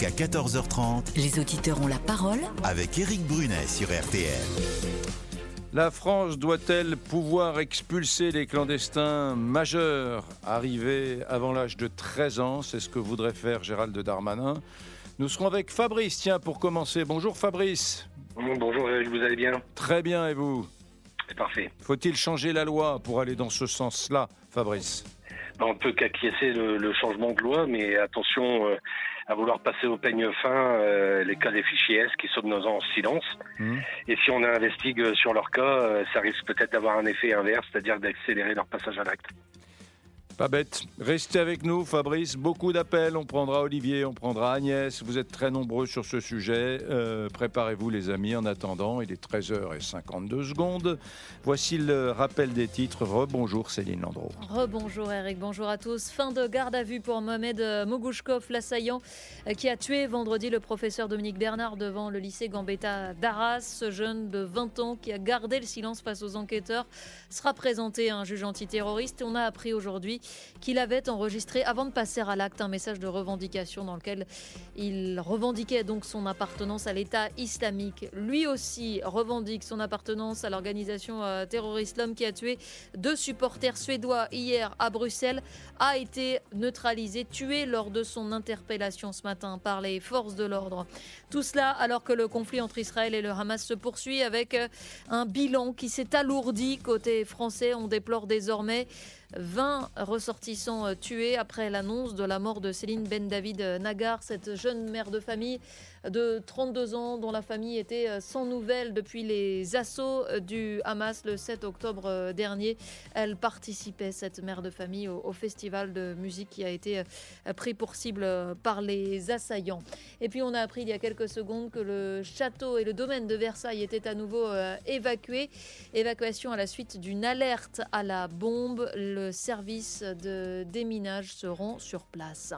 Jusqu'à 14h30 Les auditeurs ont la parole avec Éric Brunet sur RTL. La France doit-elle pouvoir expulser les clandestins majeurs arrivés avant l'âge de 13 ans? C'est ce que voudrait faire Gérald Darmanin. Nous serons avec Fabrice, tiens, pour commencer. Bonjour Fabrice. Bonjour Eric, vous allez bien? Très bien, et vous? C'est parfait. Faut-il changer la loi pour aller dans ce sens-là, Fabrice? On peut qu'acquiescer le, le changement de loi, mais attention euh, à vouloir passer au peigne fin euh, les cas des fichiers S qui sont dans en silence. Mhm. Et si on investigue sur leur cas, euh, ça risque peut-être d'avoir un effet inverse, c'est-à-dire d'accélérer leur passage à l'acte. Pas bête. Restez avec nous, Fabrice. Beaucoup d'appels. On prendra Olivier, on prendra Agnès. Vous êtes très nombreux sur ce sujet. Euh, Préparez-vous, les amis. En attendant, il est 13h52 secondes. Voici le rappel des titres. Rebonjour, Céline Landreau. Rebonjour Eric, bonjour à tous. Fin de garde à vue pour Mohamed Mogouchkov, l'assaillant euh, qui a tué vendredi le professeur Dominique Bernard devant le lycée Gambetta d'Arras. Ce jeune de 20 ans qui a gardé le silence face aux enquêteurs sera présenté à un juge antiterroriste. On a appris aujourd'hui qu'il avait enregistré, avant de passer à l'acte, un message de revendication dans lequel il revendiquait donc son appartenance à l'État islamique. Lui aussi revendique son appartenance à l'organisation euh, terroriste. L'homme qui a tué deux supporters suédois hier à Bruxelles a été neutralisé, tué lors de son interpellation ce matin par les forces de l'ordre. Tout cela alors que le conflit entre Israël et le Hamas se poursuit avec euh, un bilan qui s'est alourdi côté français. On déplore désormais 20 ressortissants euh, tués après l'annonce de la mort de Céline Ben David Nagar, cette jeune mère de famille de 32 ans dont la famille était euh, sans nouvelles depuis les assauts euh, du Hamas le 7 octobre dernier. Elle participait, cette mère de famille, au, au festival de musique qui a été pris pour cible par les assaillants. Et puis on a appris il y a quelques secondes que le château et le domaine de Versailles étaient à nouveau évacués. Évacuation à la suite d'une alerte à la bombe. Le service de déminage seront sur place.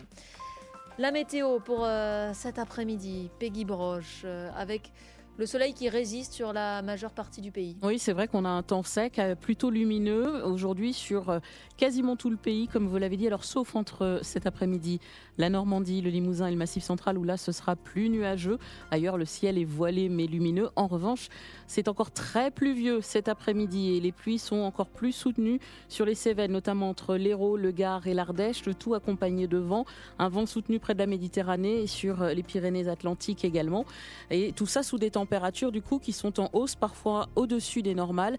La météo pour euh, cet après-midi, Peggy Broche, euh, avec le soleil qui résiste sur la majeure partie du pays. Oui, c'est vrai qu'on a un temps sec, euh, plutôt lumineux aujourd'hui sur quasiment tout le pays, comme vous l'avez dit. Alors, sauf entre cet après-midi, la Normandie, le Limousin et le Massif central, où là, ce sera plus nuageux. Ailleurs, le ciel est voilé mais lumineux. En revanche, c'est encore très pluvieux cet après-midi et les pluies sont encore plus soutenues sur les Cévennes, notamment entre l'Hérault, le Gard et l'Ardèche. Le tout accompagné de vent, un vent soutenu près de la Méditerranée et sur les Pyrénées-Atlantiques également. Et tout ça sous des températures du coup qui sont en hausse, parfois au-dessus des normales,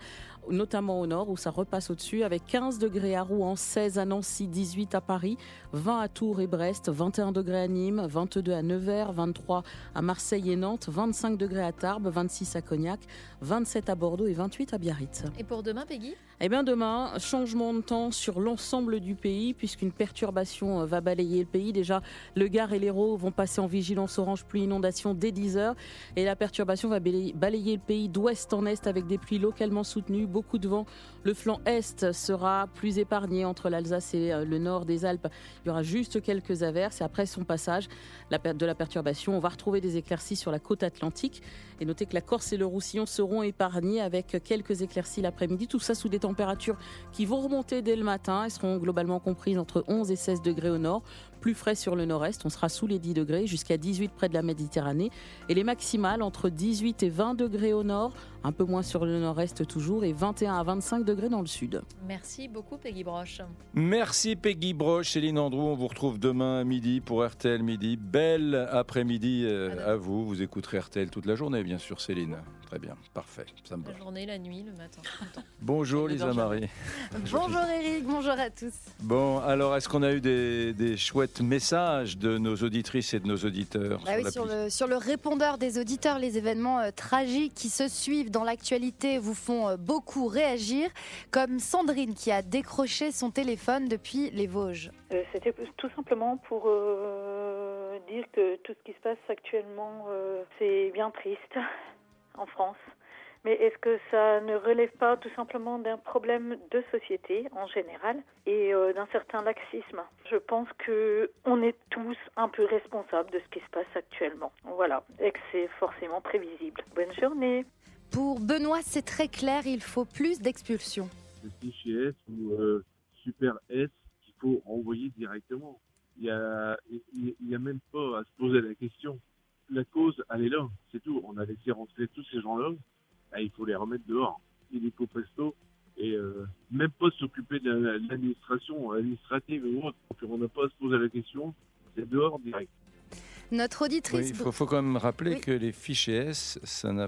notamment au nord où ça repasse au-dessus avec 15 degrés à Rouen, 16 à Nancy, 18 à Paris, 20 à Tours et Brest, 21 degrés à Nîmes, 22 à Nevers, 23 à Marseille et Nantes, 25 degrés à Tarbes, 26 à Cognac, 27 à Bordeaux et 28 à Biarritz. Et pour demain, Peggy? Eh bien demain, changement de temps sur l'ensemble du pays puisqu'une perturbation euh, va balayer le pays. Déjà, le Gard et l'Hérault vont passer en vigilance orange pluie inondation dès 10 heures et la perturbation va balayer le pays d'ouest en est avec des pluies localement soutenues, beaucoup de vent. Le flanc est sera plus épargné entre l'Alsace et euh, le nord des Alpes. Il y aura juste quelques averses et après son passage de la perturbation, on va retrouver des éclaircies sur la côte atlantique. Et notez que la Corse et le Roussillon seront épargnés avec quelques éclaircies l'après-midi. Tout ça sous des températures qui vont remonter dès le matin et seront globalement comprises entre 11 et 16 degrés au nord. Plus frais sur le nord-est, on sera sous les 10 degrés jusqu'à 18 près de la Méditerranée. Et les maximales entre 18 et 20 degrés au nord, un peu moins sur le nord-est toujours, et 21 à 25 degrés dans le sud. Merci beaucoup, Peggy Broche. Merci Peggy Broche, Céline Andrew. On vous retrouve demain à midi pour RTL Midi. Belle après-midi euh, à vous. Vous écouterez RTL toute la journée, bien sûr, Céline. Très bien, parfait. Ça me va. La journée, la nuit, le matin. Bonjour Le Lisa danger. Marie. Bonjour Eric, bonjour à tous. Bon, alors est-ce qu'on a eu des, des chouettes messages de nos auditrices et de nos auditeurs Bah oui, sur, le, sur le répondeur des auditeurs, les événements euh, tragiques qui se suivent dans l'actualité vous font euh, beaucoup réagir, comme Sandrine qui a décroché son téléphone depuis les Vosges. Euh, C'était tout simplement pour euh, dire que tout ce qui se passe actuellement, euh, c'est bien triste en France. Mais est-ce que ça ne relève pas tout simplement d'un problème de société en général et euh, d'un certain laxisme? Je pense que on est tous un peu responsables de ce qui se passe actuellement. Voilà, et que c'est forcément prévisible. Bonne journée. Pour Benoît, c'est très clair, il faut plus d'expulsions. le fichier S ou euh, Super S qu'il faut envoyer directement. il n'y a, il y a même pas à se poser la question. La cause, elle est là, c'est tout. On a laissé rentrer tous ces gens-là, ben, il faut les remettre dehors. Illico presto, et euh, même pas s'occuper de l'administration administrative ou autre. on n'a pas à se poser la question, c'est dehors direct. Notre auditrice. il faut, quand même rappeler que les fichiers S, ça n'a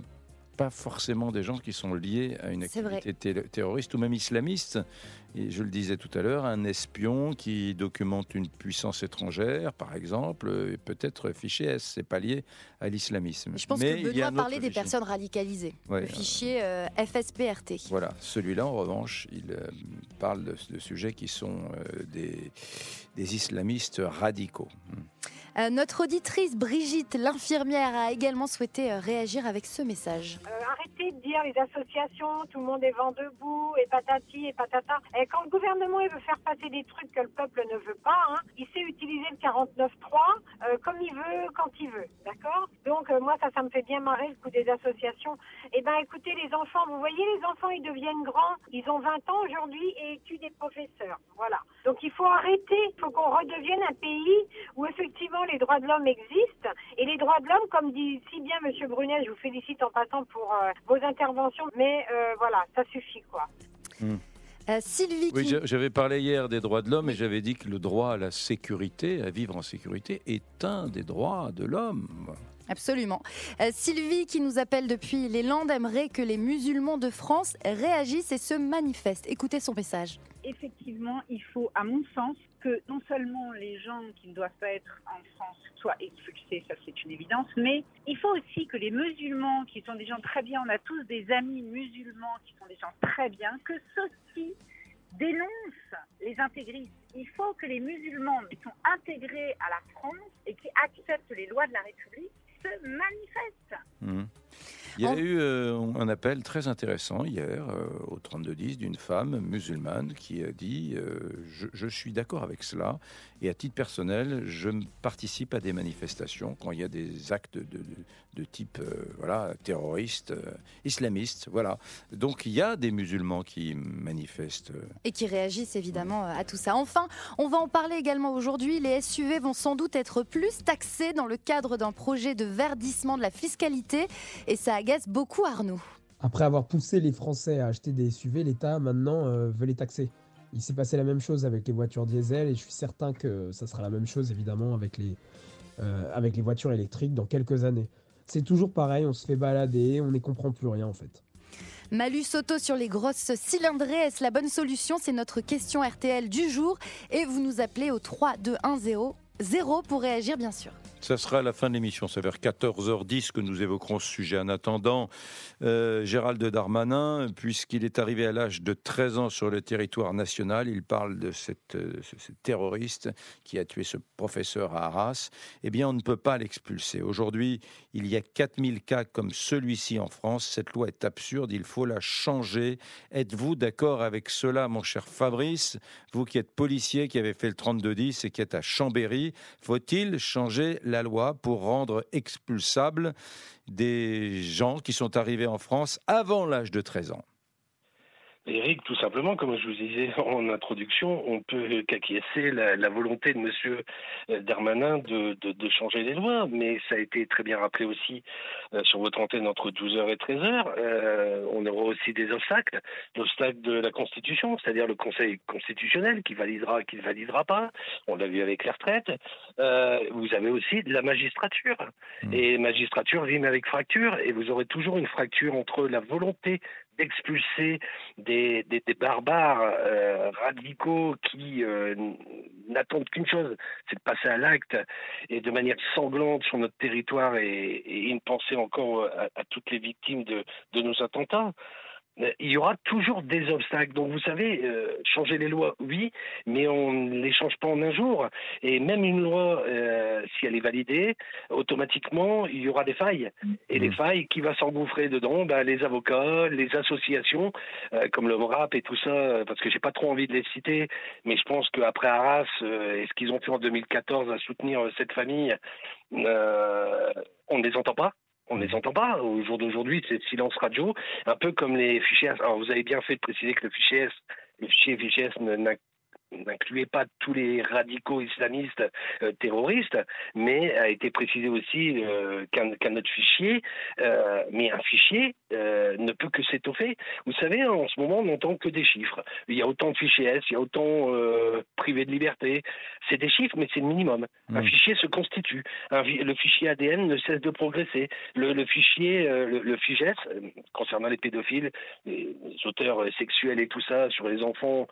pas forcément des gens qui sont liés à une activité terroriste ou même islamiste. Et je le disais tout à l'heure, un espion qui documente une puissance étrangère, par exemple, est peut-être fichier S, c'est pas lié à l'islamisme? Je pense que Benoît parlait des personnes radicalisées, le fichier euh, FSPRT. Voilà, celui-là en revanche, il euh, parle de, sujets qui sont euh, des, des islamistes radicaux. Euh, notre auditrice Brigitte, l'infirmière, a également souhaité euh, réagir avec ce message. Euh, arrêtez de dire les associations, tout le monde est vent debout, et patati et patata. Et quand le gouvernement veut faire passer des trucs que le peuple ne veut pas, hein, il sait utiliser le 49.3 comme il veut, quand il veut. D'accord? Donc moi, ça, ça me fait bien marrer le coup des associations. Eh ben écoutez, les enfants, vous voyez, les enfants, ils deviennent grands. Ils ont 20 ans aujourd'hui et étudient des professeurs. Voilà. Donc il faut arrêter. Il faut qu'on redevienne un pays où effectivement les droits de l'homme existent. Et les droits de l'homme, comme dit si bien Monsieur Brunet, je vous félicite en passant pour euh, vos interventions, mais euh, voilà, ça suffit quoi. Hmm. Euh, Sylvie. Oui, j'avais parlé hier des droits de l'homme et j'avais dit que le droit à la sécurité, à vivre en sécurité, est un des droits de l'homme. Absolument. Sylvie, qui nous appelle depuis les Landes, aimerait que les musulmans de France réagissent et se manifestent. Écoutez son message. Effectivement, il faut, à mon sens, que non seulement les gens qui ne doivent pas être en France soient expulsés, ça c'est une évidence, mais il faut aussi que les musulmans, qui sont des gens très bien, on a tous des amis musulmans qui sont des gens très bien, que ceux-ci dénoncent les intégristes. Il faut que les musulmans qui sont intégrés à la France et qui acceptent les lois de la République se manifestent. Il y a eu euh, un appel très intéressant hier euh, au 3210 d'une femme musulmane qui a dit euh, je, suis d'accord avec cela et à titre personnel, je participe à des manifestations quand il y a des actes de, de, type voilà terroriste, islamiste. Voilà. Donc il y a des musulmans qui manifestent. Et qui réagissent évidemment à tout ça. Enfin, on va en parler également aujourd'hui. Les SUV vont sans doute être plus taxés dans le cadre d'un projet de verdissement de la fiscalité. Et ça agace beaucoup Arnaud. Après avoir poussé les Français à acheter des SUV, l'État maintenant euh, veut les taxer. Il s'est passé la même chose avec les voitures diesel et je suis certain que ça sera la même chose évidemment avec les, euh, avec les voitures électriques dans quelques années. C'est toujours pareil, on se fait balader, on n'y comprend plus rien en fait. Malus auto sur les grosses cylindrées, est-ce la bonne solution? C'est notre question RTL du jour et vous nous appelez au 3 2 1 0 0 pour réagir bien sûr. Ça sera à la fin de l'émission. C'est vers 14h10 que nous évoquerons ce sujet. En attendant, euh, Gérald Darmanin, puisqu'il est arrivé à l'âge de 13 ans sur le territoire national, il parle de cette, euh, ce, terroriste qui a tué ce professeur à Arras. Eh bien, on ne peut pas l'expulser. Aujourd'hui, il y a 4000 cas comme celui-ci en France. Cette loi est absurde. Il faut la changer. Êtes-vous d'accord avec cela, mon cher Fabrice? Vous qui êtes policier, qui avez fait le 3210 et qui êtes à Chambéry, faut-il changer la la loi pour rendre expulsables des gens qui sont arrivés en France avant l'âge de 13 ans. Eric, tout simplement, comme je vous disais en introduction, on peut qu'acquiescer la, la, volonté de M. Euh, Darmanin de, de, de, changer les lois, mais ça a été très bien rappelé aussi euh, sur votre antenne entre 12h et 13h. Euh, on aura aussi des obstacles, l'obstacle de la Constitution, c'est-à-dire le Conseil constitutionnel qui validera, qui ne validera pas. On l'a vu avec les retraites. Euh, vous avez aussi de la magistrature. Mmh. Et magistrature rime avec fracture, et vous aurez toujours une fracture entre la volonté d'expulser des, des, barbares euh, radicaux qui euh, n'attendent qu'une chose, c'est de passer à l'acte et de manière sanglante sur notre territoire et, et une pensée encore à, à toutes les victimes de, de nos attentats. Euh, il y aura toujours des obstacles. Donc vous savez, euh, changer les lois, oui, mais on ne les change pas en un jour. Et même une loi, euh, si elle est validée, automatiquement, il y aura des failles. Et les mmh. failles, qui va s'engouffrer dedans bah, Les avocats, les associations, euh, comme le RAP et tout ça, parce que j'ai pas trop envie de les citer, mais je pense qu'après Arras, euh, et ce qu'ils ont fait en 2014 à soutenir cette famille, on ne les entend pas on ne les entend pas. Au jour d'aujourd'hui, c'est silence radio, un peu comme les fichiers. Alors, vous avez bien fait de préciser que le fichier S, le fichier fichier S n'incluait pas tous les radicaux islamistes euh, terroristes, mais a été précisé aussi euh, qu'un autre fichier, euh, mais un fichier ne peut que s'étoffer. Vous savez, en ce moment, on n'entend que des chiffres. Il y a autant de fichiers S, il y a autant privés de liberté. C'est des chiffres, mais c'est le minimum. Un mmh. fichier se constitue. le fichier ADN ne cesse de progresser. Le, fichier, le, le FIGES, concernant les pédophiles, les auteurs sexuels et tout ça, sur les enfants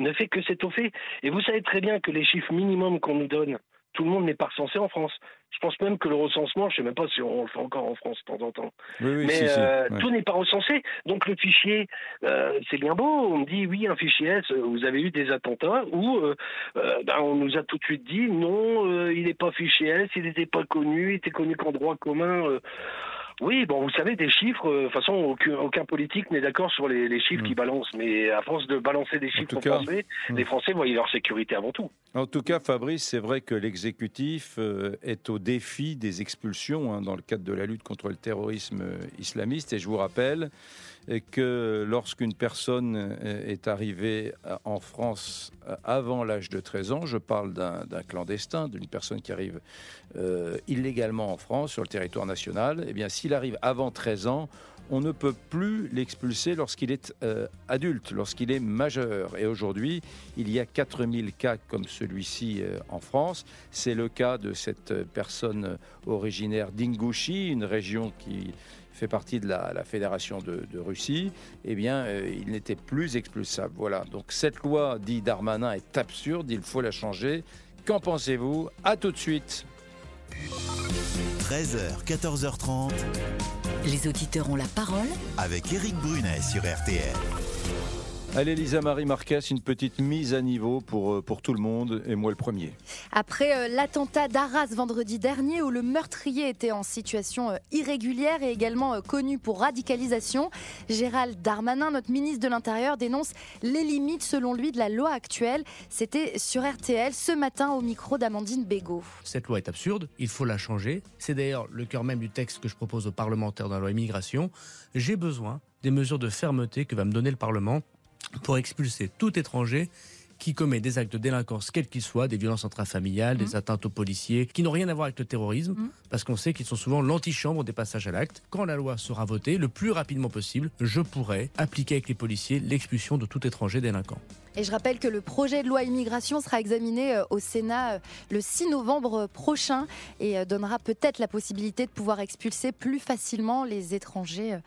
ne fait que s'étoffer. Et vous savez très bien que les chiffres minimums qu'on nous donne, tout le monde n'est pas recensé en France. Je pense même que le recensement, je ne sais même pas si on le fait encore en France de temps en temps. Mais euh, tout n'est pas recensé. Donc le fichier, euh, c'est bien beau. On me dit oui, un fichier S, vous avez eu des attentats ou euh, ben, on nous a tout de suite dit non, il n'est pas fichier S, il n'était pas connu, il était connu qu'en droit commun. Oui, bon, vous savez, des chiffres, euh, de toute façon, aucun, politique n'est d'accord sur les, chiffres qui mm. balancent. Mais à force de balancer des chiffres aux Français, mm. les Français voient leur sécurité avant tout. En tout cas, Fabrice, c'est vrai que l'exécutif euh, est au défi des expulsions hein, dans le cadre de la lutte contre le terrorisme euh, islamiste. Et je vous rappelle que lorsqu'une personne est arrivée en France avant l'âge de 13 ans, je parle d'un clandestin, d'une personne qui arrive illégalement en France sur le territoire national, eh bien, si s'il arrive avant 13 ans, on ne peut plus l'expulser lorsqu'il est euh, adulte, lorsqu'il est majeur. Et aujourd'hui, il y a 4000 cas comme celui-ci euh, en France. C'est le cas de cette personne originaire d'Ingouchi, une région qui fait partie de la, fédération de, Russie. Eh bien, euh, il n'était plus expulsable. Voilà. Donc cette loi, dit Darmanin, est absurde. Il faut la changer. Qu'en pensez-vous? À tout de suite. 13h, 14h30. Les auditeurs ont la parole avec Éric Brunet sur RTL. Allez, Lisa Marie Marquez, une petite mise à niveau pour, euh, pour tout le monde, et moi le premier. Après euh, l'attentat d'Arras vendredi dernier, où le meurtrier était en situation euh, irrégulière et également connu pour radicalisation, Gérald Darmanin, notre ministre de l'Intérieur, dénonce les limites, selon lui, de la loi actuelle. C'était sur RTL ce matin au micro d'Amandine Bégaud. Cette loi est absurde, il faut la changer. C'est d'ailleurs le cœur même du texte que je propose aux parlementaires dans la loi immigration. J'ai besoin des mesures de fermeté que va me donner le Parlement pour expulser tout étranger qui commet des actes de délinquance, quels qu'ils soient, des violences intrafamiliales, des mmh. atteintes aux policiers, qui n'ont rien à voir avec le terrorisme, mmh. parce qu'on sait qu'ils sont souvent l'antichambre des passages à l'acte. Quand la loi sera votée, le plus rapidement possible, je pourrai appliquer avec les policiers l'expulsion de tout étranger délinquant. Et je rappelle que le projet de loi immigration sera examiné euh, au Sénat euh, le 6 novembre prochain et euh, donnera peut-être la possibilité de pouvoir expulser plus facilement les étrangers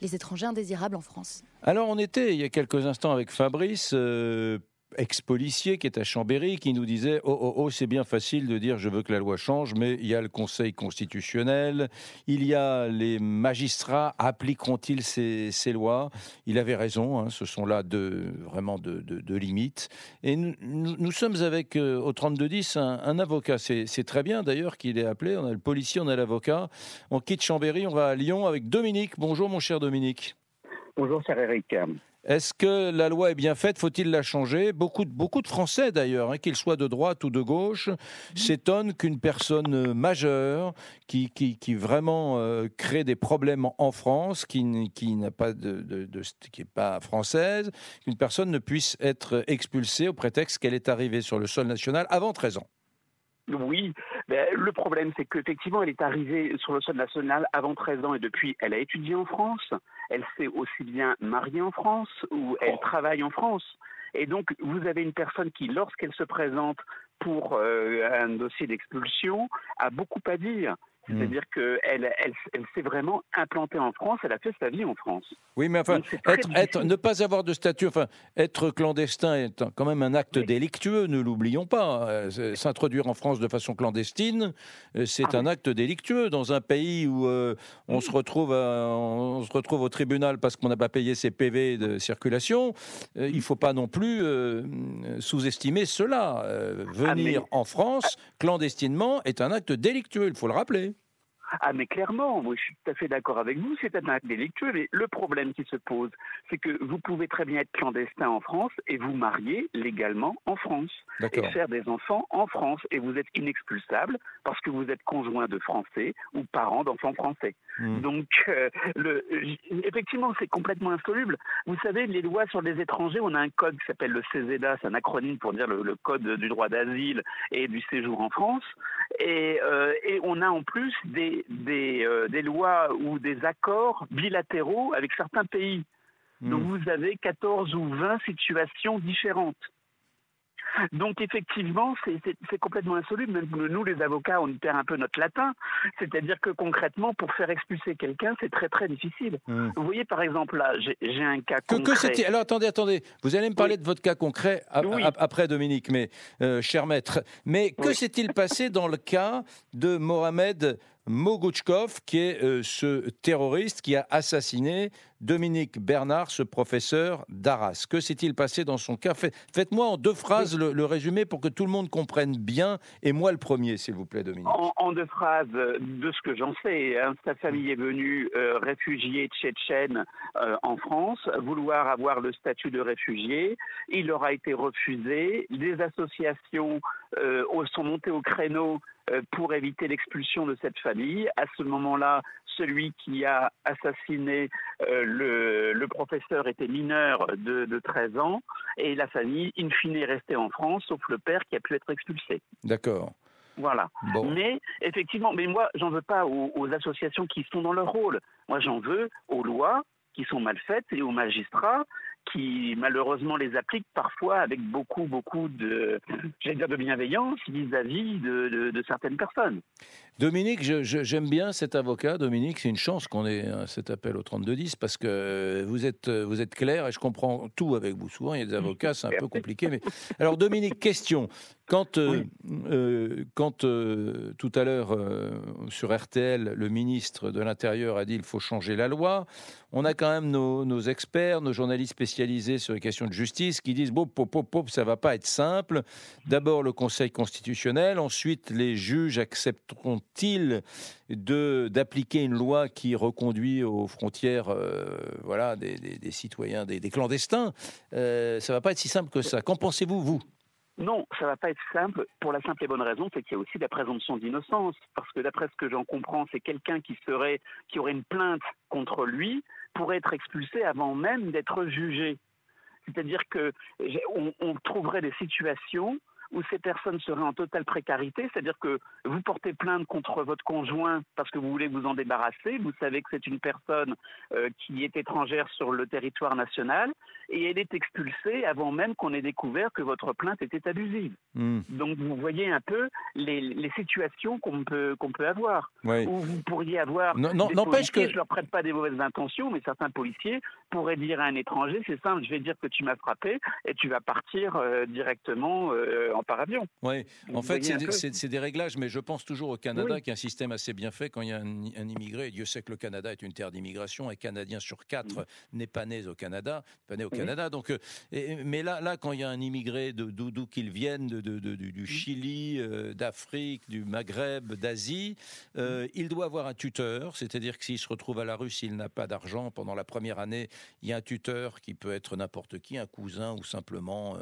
les étrangers indésirables en France. Alors on était il y a quelques instants avec Fabrice, euh, ex-policier qui est à Chambéry, qui nous disait Oh, oh, oh, c'est bien facile de dire je veux que la loi change, mais il y a le Conseil constitutionnel, il y a les magistrats, appliqueront-ils ces, lois? Il avait raison, hein, ce sont là vraiment de, limites. Et nous, sommes avec, euh, au 3210, un, un avocat. C'est très bien d'ailleurs qu'il est appelé. On a le policier, on a l'avocat. On quitte Chambéry, on va à Lyon avec Dominique. Bonjour, mon cher Dominique. Bonjour, cher Eric. Est-ce que la loi est bien faite? Faut-il la changer? Beaucoup de, beaucoup de Français, d'ailleurs, hein, qu'ils soient de droite ou de gauche, s'étonnent qu'une personne majeure qui, qui, vraiment euh, crée des problèmes en France, qui, qui n'a pas de, qui n'est pas française, qu'une personne ne puisse être expulsée au prétexte qu'elle est arrivée sur le sol national avant 13 ans. Oui, le problème c'est qu'effectivement elle est arrivée sur le sol national avant 13 ans et depuis elle a étudié en France, elle s'est aussi bien mariée en France ou elle oh. travaille en France. Et donc vous avez une personne qui, lorsqu'elle se présente pour euh, un dossier d'expulsion, a beaucoup à dire. Hmm. C'est-à-dire qu'elle elle, elle, s'est vraiment implantée en France, elle a fait sa vie en France. Oui, mais enfin, être, ne pas avoir de statut, enfin, être clandestin est quand même un acte délictueux, ne l'oublions pas. Euh, s'introduire en France de façon clandestine, euh, c'est ah un acte délictueux. Dans un pays où euh, on, se retrouve on se retrouve au tribunal parce qu'on n'a pas payé ses PV de circulation, il ne faut pas non plus sous-estimer cela. venir ah, en France clandestinement est un acte délictueux, il faut le rappeler. Ah mais clairement, moi je suis tout à fait d'accord avec vous, c'est un acte délictueux, mais le problème qui se pose, c'est que vous pouvez très bien être clandestin en France et vous marier légalement en France et faire des enfants en France et vous êtes inexpulsable parce que vous êtes conjoint de Français ou parent d'enfants français. Hmm. Donc euh, le, effectivement c'est complètement insoluble. Vous savez, les lois sur les étrangers, on a un code qui s'appelle le CESEDA, c'est un acronyme pour dire le, le code du droit d'asile et du séjour en France. Et, euh, et on a en plus des, des, euh, des lois ou des accords bilatéraux avec certains pays. Donc vous avez 14 ou 20 situations différentes. Donc effectivement, c'est- complètement insoluble. Même nous, les avocats, on perd un peu notre latin. C'est-à-dire que concrètement, pour faire expulser quelqu'un, c'est très très difficile. Hmm. Vous voyez, par exemple, là, j'ai un cas Que, concret. que Alors attendez, attendez. Vous allez me parler de votre cas concret a- Oui. a- après Dominique, mais euh, cher maître. Mais que s'est-il passé dans le cas de Mohamed Mogouchkov, qui est euh, ce terroriste qui a assassiné Dominique Bernard, ce professeur d'Arras Que s'est-il passé dans son cas? Fait- Faites-moi en deux phrases le, résumé pour que tout le monde comprenne bien, et moi le premier, s'il vous plaît, Dominique. En, deux phrases, euh, de ce que j'en sais, hein, sa famille est venue euh, réfugiée tchétchène en France, vouloir avoir le statut de réfugié. Il leur a été refusé. Les associations sont montées au créneau pour éviter l'expulsion de cette famille. À ce moment-là, celui qui a assassiné euh, le, le professeur était mineur de, de 13 ans et la famille, in fine, est restée en France, sauf le père qui a pu être expulsé. D'accord. Voilà. Bon. Mais effectivement, mais moi, j'en veux pas aux, aux associations qui sont dans leur rôle. Moi, j'en veux aux lois qui sont mal faites et aux magistrats qui malheureusement les appliquent parfois avec beaucoup, beaucoup de, dire de bienveillance vis-à-vis de certaines personnes. Dominique, j'aime bien cet avocat. Dominique, c'est une chance qu'on ait euh, cet appel au 3210 parce que euh, vous êtes, euh, vous êtes clair et je comprends tout avec vous. Souvent, il y a des avocats, c'est un peu compliqué. Mais alors, Dominique, question. Quand, euh, euh, quand euh, tout à l'heure sur RTL, le ministre de l'Intérieur a dit il faut changer la loi, on a quand même nos, nos experts, nos journalistes spécialisés sur les questions de justice qui disent bon, pop, pop, pop, ça va pas être simple. D'abord le Conseil constitutionnel, ensuite les juges accepteront-ils de d'appliquer une loi qui reconduit aux frontières, euh, voilà, des, des- citoyens, des, des clandestins euh, Ça va pas être si simple que ça. Qu'en pensez-vous, vous? Non, ça va pas être simple pour la simple et bonne raison, c'est qu'il y a aussi la présomption d'innocence. Parce que d'après ce que j'en comprends, c'est quelqu'un qui serait, qui aurait une plainte contre lui pourrait être expulsé avant même d'être jugé. C'est-à-dire que j'ai- on, on trouverait des situations où ces personnes seraient en totale précarité, c'est-à-dire que vous portez plainte contre votre conjoint parce que vous voulez vous en débarrasser, vous savez que c'est une personne euh, qui est étrangère sur le territoire national et elle est expulsée avant même qu'on ait découvert que votre plainte était abusive. Hmm. Donc vous voyez un peu les, les situations qu'on peut, qu'on peut avoir. Oui. Où vous pourriez avoir Non- non- des n'empêche policiers, que- je leur prête pas des mauvaises intentions, mais certains policiers pourraient dire à un étranger, c'est simple, je vais dire que tu m'as frappé et tu vas partir euh, directement euh, en paravion. Oui, Vous en fait, c'est des, réglages, mais je pense toujours au Canada, Oui. qui est un système assez bien fait quand il y a un, un immigré. Et Dieu sait que le Canada est une terre d'immigration. Un Canadien sur quatre n'est pas né au Canada, pas né au Oui. Canada. Donc, euh, et- mais là, là, quand il y a un immigré de d'où qu'il vienne, de, de- de- du, Chili, euh, d'Afrique, du Maghreb, d'Asie, euh, il doit avoir un tuteur. C'est-à-dire que s'il se retrouve à la rue, s'il n'a pas d'argent pendant la première année, il y a un tuteur qui peut être n'importe qui, un cousin ou simplement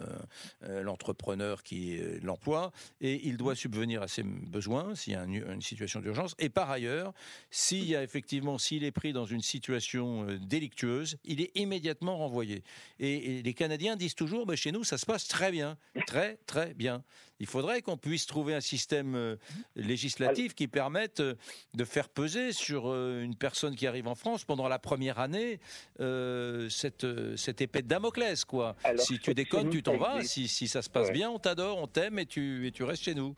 euh, l'entrepreneur qui euh, l'emploie, et il doit subvenir à ses besoins s'il y a un- une situation d'urgence. Et par ailleurs, s'il y a effectivement, s'il est pris dans une situation euh, délictueuse, il est immédiatement renvoyé. Et, et les Canadiens disent toujours, bah, chez nous, ça se passe très bien, très très bien. Il faudrait qu'on puisse trouver un système euh, législatif qui permette de faire peser sur une personne qui arrive en France pendant la première année euh, cette, cette épée de Damoclès, quoi. Alors, si tu déconnes, tu t'en vas. Si, si ça se passe Ouais. bien, on t'adore, on t'aime et tu, et tu restes chez nous.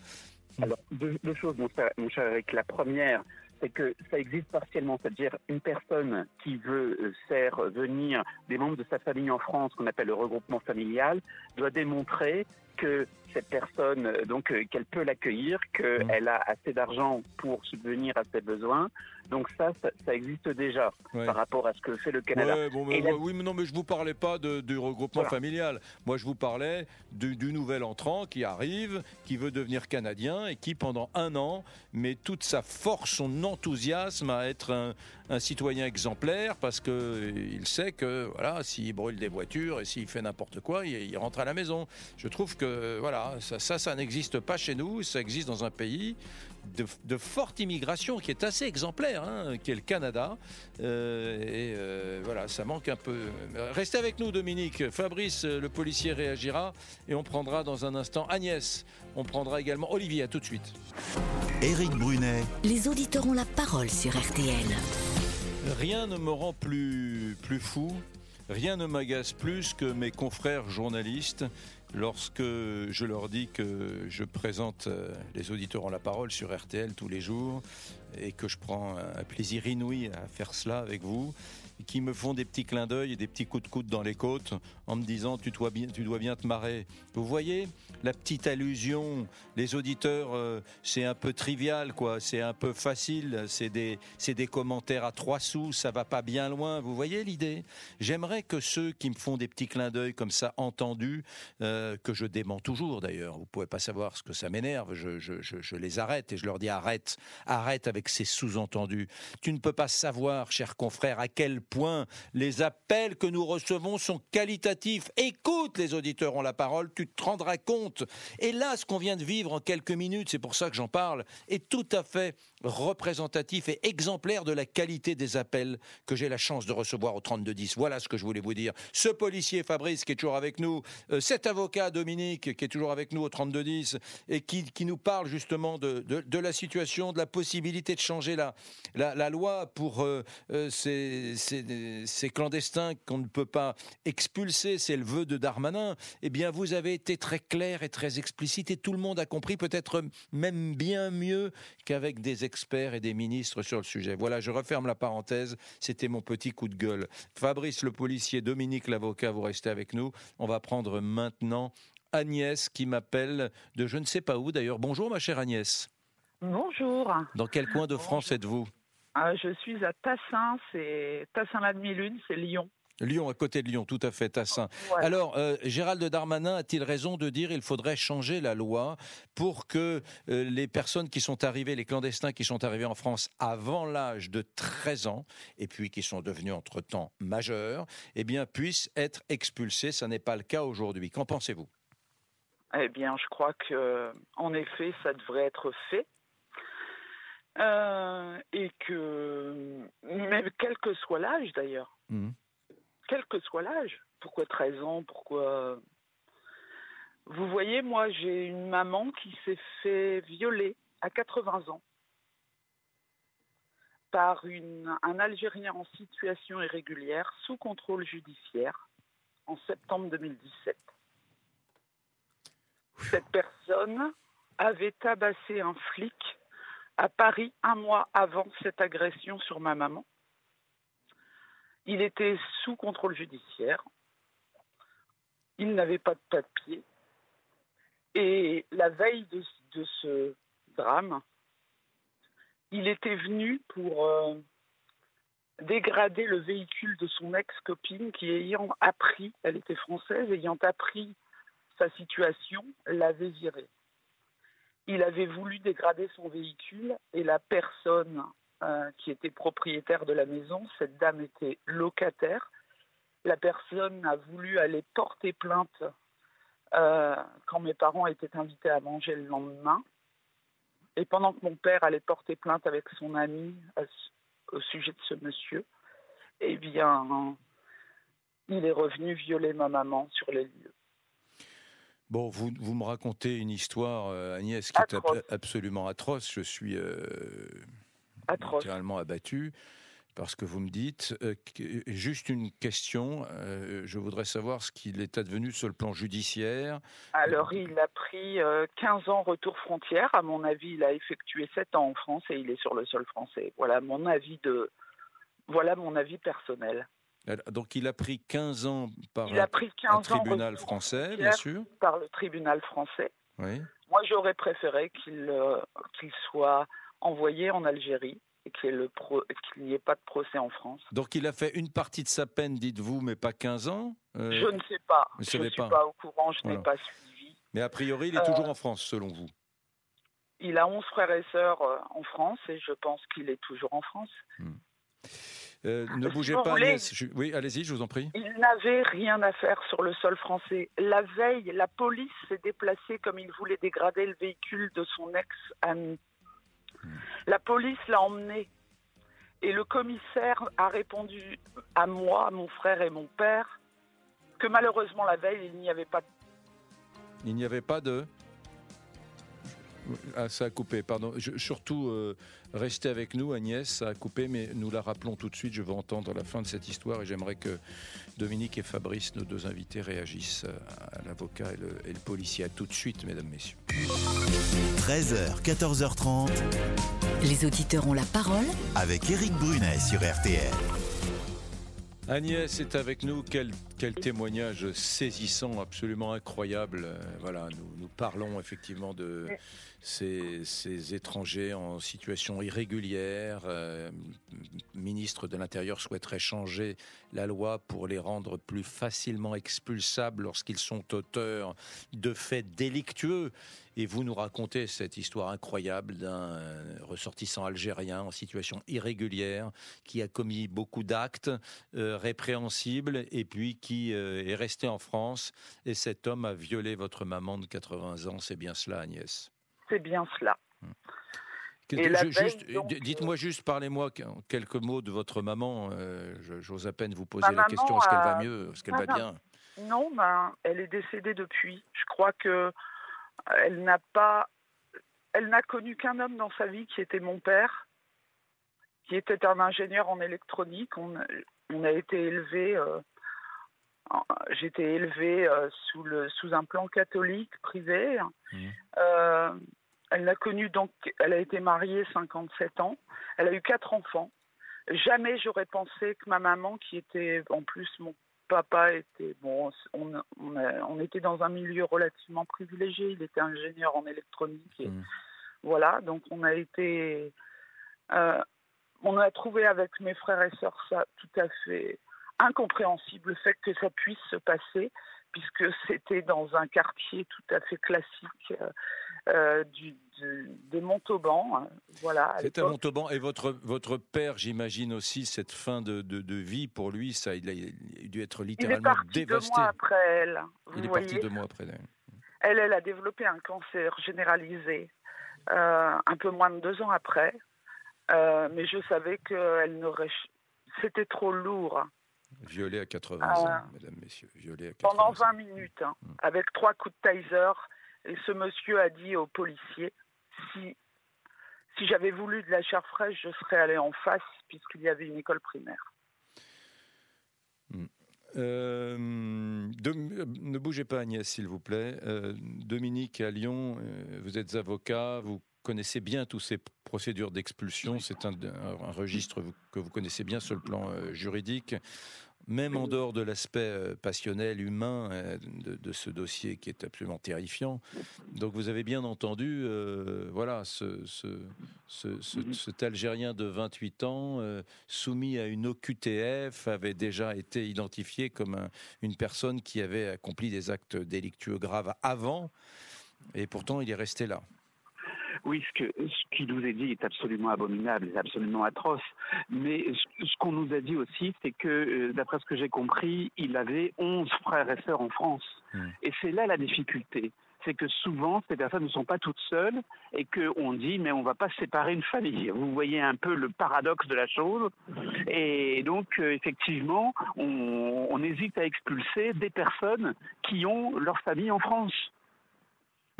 Alors, deux, choses, mon cher, mon cher Eric. La première, c'est que ça existe partiellement, c'est-à-dire une personne qui veut euh, faire venir des membres de sa famille en France, qu'on appelle le regroupement familial, doit démontrer que cette personne, euh, donc euh, qu'elle peut l'accueillir, qu'elle a assez d'argent pour subvenir à ses besoins. Donc ça, ça, ça existe déjà Ouais. par rapport à ce que fait le Canada. Ouais, bon, Et mais- la- Oui, mais non, mais je vous parlais pas de- du regroupement Voilà. familial. Moi, je vous parlais du, du nouvel entrant qui arrive, qui veut devenir canadien et qui, pendant un an, met toute sa force, son enthousiasme à être un, un citoyen exemplaire parce que euh, il sait que, voilà, s'il brûle des voitures et s'il fait n'importe quoi, il, il rentre à la maison. Je trouve que, voilà, ça, ça, ça n'existe pas chez nous. Ça existe dans un pays de, de forte immigration qui est assez exemplaire, hein, qui est le Canada. Euh, et euh, voilà, ça manque un peu. Restez avec nous, Dominique. Fabrice, le policier, réagira et on prendra dans un instant Agnès. On prendra également Olivier. À tout de suite. Éric Brunet, Les auditeurs ont la parole sur RTL. Rien ne me rend plus, plus fou, rien ne m'agace plus que mes confrères journalistes lorsque je leur dis que je présente euh, les auditeurs ont la parole sur RTL tous les jours et que je prends un plaisir inouï à faire cela avec vous qui me font des petits clins d'œil et des petits coups de coude dans les côtes en me disant tu dois bien, tu dois bien te marrer. Vous voyez la petite allusion, les auditeurs, euh, c'est un peu trivial, quoi. C'est un peu facile. C'est des, c'est des commentaires à trois sous. Ça va pas bien loin. Vous voyez l'idée? J'aimerais que ceux qui me font des petits clins d'œil comme ça, entendus, euh, que je dément toujours d'ailleurs. Vous pouvez pas savoir ce que ça m'énerve. Je, je, je, les arrête et je leur dis arrête, arrête avec ces sous-entendus. Tu ne peux pas savoir, chers confrères, à quel les appels que nous recevons sont qualitatifs. Écoute, les auditeurs ont la parole, tu te rendras compte. Et là, ce qu'on vient de vivre en quelques minutes, c'est pour ça que j'en parle, est tout à fait représentatif et exemplaire de la qualité des appels que j'ai la chance de recevoir au 3210. Voilà ce que je voulais vous dire. Ce policier Fabrice qui est toujours avec nous, euh, cet avocat Dominique qui est toujours avec nous au 3210 et qui, qui nous parle justement de, de, la situation, de la possibilité de changer la, la, la loi pour euh, euh, ces, ces, ces clandestins qu'on ne peut pas expulser, c'est le vœu de Darmanin. Eh bien, vous avez été très clair et très explicite et tout le monde a compris, peut-être même bien mieux qu'avec des experts et des ministres sur le sujet. Voilà, je referme la parenthèse. C'était mon petit coup de gueule. Fabrice le policier, Dominique l'avocat, vous restez avec nous. On va prendre maintenant Agnès qui m'appelle de je ne sais pas où d'ailleurs. Bonjour ma chère Agnès. Bonjour. Dans quel coin de France êtes-vous? Euh, je suis à Tassin, c'est Tassin-la-Demi-Lune, c'est Lyon. Lyon, à côté de Lyon, tout à fait, Tassin. Voilà. Alors, euh, Gérald Darmanin a-t-il raison de dire qu'il faudrait changer la loi pour que euh, les personnes qui sont arrivées, les clandestins qui sont arrivés en France avant l'âge de 13 ans, et puis qui sont devenus entre-temps majeurs, eh bien, puissent être expulsés? Ça n'est pas le cas aujourd'hui. Qu'en pensez-vous? Eh bien, je crois que, en effet, ça devrait être fait. Euh, et que, même quel que soit l'âge d'ailleurs, Mhm. Quel que soit l'âge, pourquoi 13 ans, pourquoi. Vous voyez, moi, j'ai une maman qui s'est fait violer à 80 ans par une, un Algérien en situation irrégulière sous contrôle judiciaire en septembre 2017. Cette personne avait tabassé un flic à Paris un mois avant cette agression sur ma maman. Il était sous contrôle judiciaire. Il n'avait pas de papier. Et la veille de, ce drame, il était venu pour euh, dégrader le véhicule de son ex-copine qui, ayant appris, elle était française, ayant appris sa situation, l'avait viré. Il avait voulu dégrader son véhicule et la personne euh, qui était propriétaire de la maison, cette dame était locataire. La personne a voulu aller porter plainte euh, quand mes parents étaient invités à manger le lendemain. Et pendant que mon père allait porter plainte avec son ami à au sujet de ce monsieur, eh bien, il est revenu violer ma maman sur les lieux. Bon, vous, vous me racontez une histoire, euh, Agnès, qui est absolument atroce. Je suis euh, Atroce. littéralement abattu parce que vous me dites. euh, que- juste une question. euh, je voudrais savoir ce qu'il est advenu sur le plan judiciaire. Alors, il a pris euh, 15 ans retour frontière. À mon avis, il a effectué 7 ans en France et il est sur le sol français. Voilà mon avis de, voilà mon avis personnel. Donc il a pris 15 ans par Il a un- pris un 15 ans tribunal français, en bien sûr. Par le tribunal français. Oui. Moi, j'aurais préféré qu'il euh, qu'il soit envoyé en Algérie et qu'il n'y ait pas de procès en France. Donc il a fait une partie de sa peine, dites-vous, mais pas 15 ans Euh, je ne sais pas. vous Je ne suis pas. pas. au courant, je Voilà. n'ai pas suivi. Mais a priori, il est Euh, toujours en France, selon vous. Il a 11 frères et sœurs euh, en France et je pense qu'il est toujours en France. Euh, ne Si bougez pas, voulez- Agnès. Je- Oui, allez-y, je vous en prie. Il n'avait rien à faire sur le sol français. La veille, la police s'est déplacée comme il voulait dégrader le véhicule de son ex-ami. La police l'a emmené. Et le commissaire a répondu à moi, à mon frère et mon père que malheureusement la veille, il n'y avait pas de Il n'y avait pas de. Ah, ça a coupé, pardon. Je- surtout, euh, restez avec nous, Agnès, ça a coupé, mais nous la rappelons tout de suite. Je veux entendre la fin de cette histoire et j'aimerais que Dominique et Fabrice, nos deux invités, réagissent à, à l'avocat et le, et le policier. À tout de suite, mesdames, messieurs. 13h, 14h30 Les auditeurs ont la parole avec Éric Brunet sur RTL. Agnès est avec nous. Quel, quel témoignage saisissant, absolument incroyable. Euh, Voilà, nous, nous parlons effectivement de ces, ces étrangers en situation irrégulière. Euh, ministre de l'Intérieur souhaiterait changer la loi pour les rendre plus facilement expulsables lorsqu'ils sont auteurs de faits délictueux. Et vous nous racontez cette histoire incroyable d'un ressortissant algérien en situation irrégulière qui a commis beaucoup d'actes euh, répréhensibles et puis qui euh, est resté en France. Et cet homme a violé votre maman de 80 ans. C'est bien cela, Agnès? C'est bien cela. Dites-moi juste, parlez-moi quelques mots de votre maman. Euh, J'ose à peine vous poser la question. Est-ce qu'elle va mieux? Est-ce qu'elle Ah va non. bien? Non, ben, elle est décédée depuis. Je crois que elle n'a pas, elle n'a connu qu'un homme dans sa vie qui était mon père, qui était un ingénieur en électronique. On, on a été élevé, j'étais élevée euh, sous le sous un plan catholique privé. Euh, elle n'a connu donc, elle a été mariée 57 ans. Elle a eu quatre enfants. Jamais j'aurais pensé que ma maman, qui était en plus mon papa était bon, on, on, a- on était dans un milieu relativement privilégié. Il était ingénieur en électronique. Et Voilà, donc on a été, euh, on a trouvé avec mes frères et sœurs ça tout à fait incompréhensible le fait que ça puisse se passer, puisque c'était dans un quartier tout à fait classique euh, euh, du, du- de Montauban. hein, Voilà. C'est à. Montauban. Et votre, votre père, j'imagine aussi, cette fin de, de- de vie pour lui, ça, il a, il a dû être Il est littéralement deux dévasté. mois après elle. Vous il est voyez parti deux mois après. elle. Elle, elle a développé un cancer généralisé euh, un peu moins de deux ans après. Euh, mais je savais qu'elle n'aurait. C'était trop lourd. Violé à 80 Ah. ans, mesdames, messieurs. À 80 Pendant ans. 20 minutes, hein, avec trois coups de taser. Et ce monsieur a dit au policier si, si j'avais voulu de la chair fraîche, je serais allé en face, puisqu'il y avait une école primaire. Euh, Dom- euh, ne bougez pas Agnès, s'il vous plaît. Euh, Dominique à Lyon, euh, vous êtes avocat, vous connaissez bien toutes ces procédures d'expulsion. C'est un, registre que vous connaissez bien sur le plan euh, juridique. Même en dehors de l'aspect euh, passionnel, humain euh, de, de ce dossier qui est absolument terrifiant. Donc vous avez bien entendu, euh, voilà, ce, ce- ce- ce- cet Algérien de 28 ans, euh, soumis à une OQTF, avait déjà été identifié comme un- une personne qui avait accompli des actes délictueux graves avant, et pourtant il est resté là. Oui, ce, que, ce qui nous est dit est absolument abominable, est absolument atroce. Mais ce, ce qu'on nous a dit aussi, c'est que, euh, d'après ce que j'ai compris, il avait 11 frères et sœurs en France. Et c'est là la difficulté. C'est que souvent, ces personnes ne sont pas toutes seules et qu'on dit, mais on ne va pas séparer une famille. Vous voyez un peu le paradoxe de la chose. Et donc, euh, effectivement, on, on hésite à expulser des personnes qui ont leur famille en France.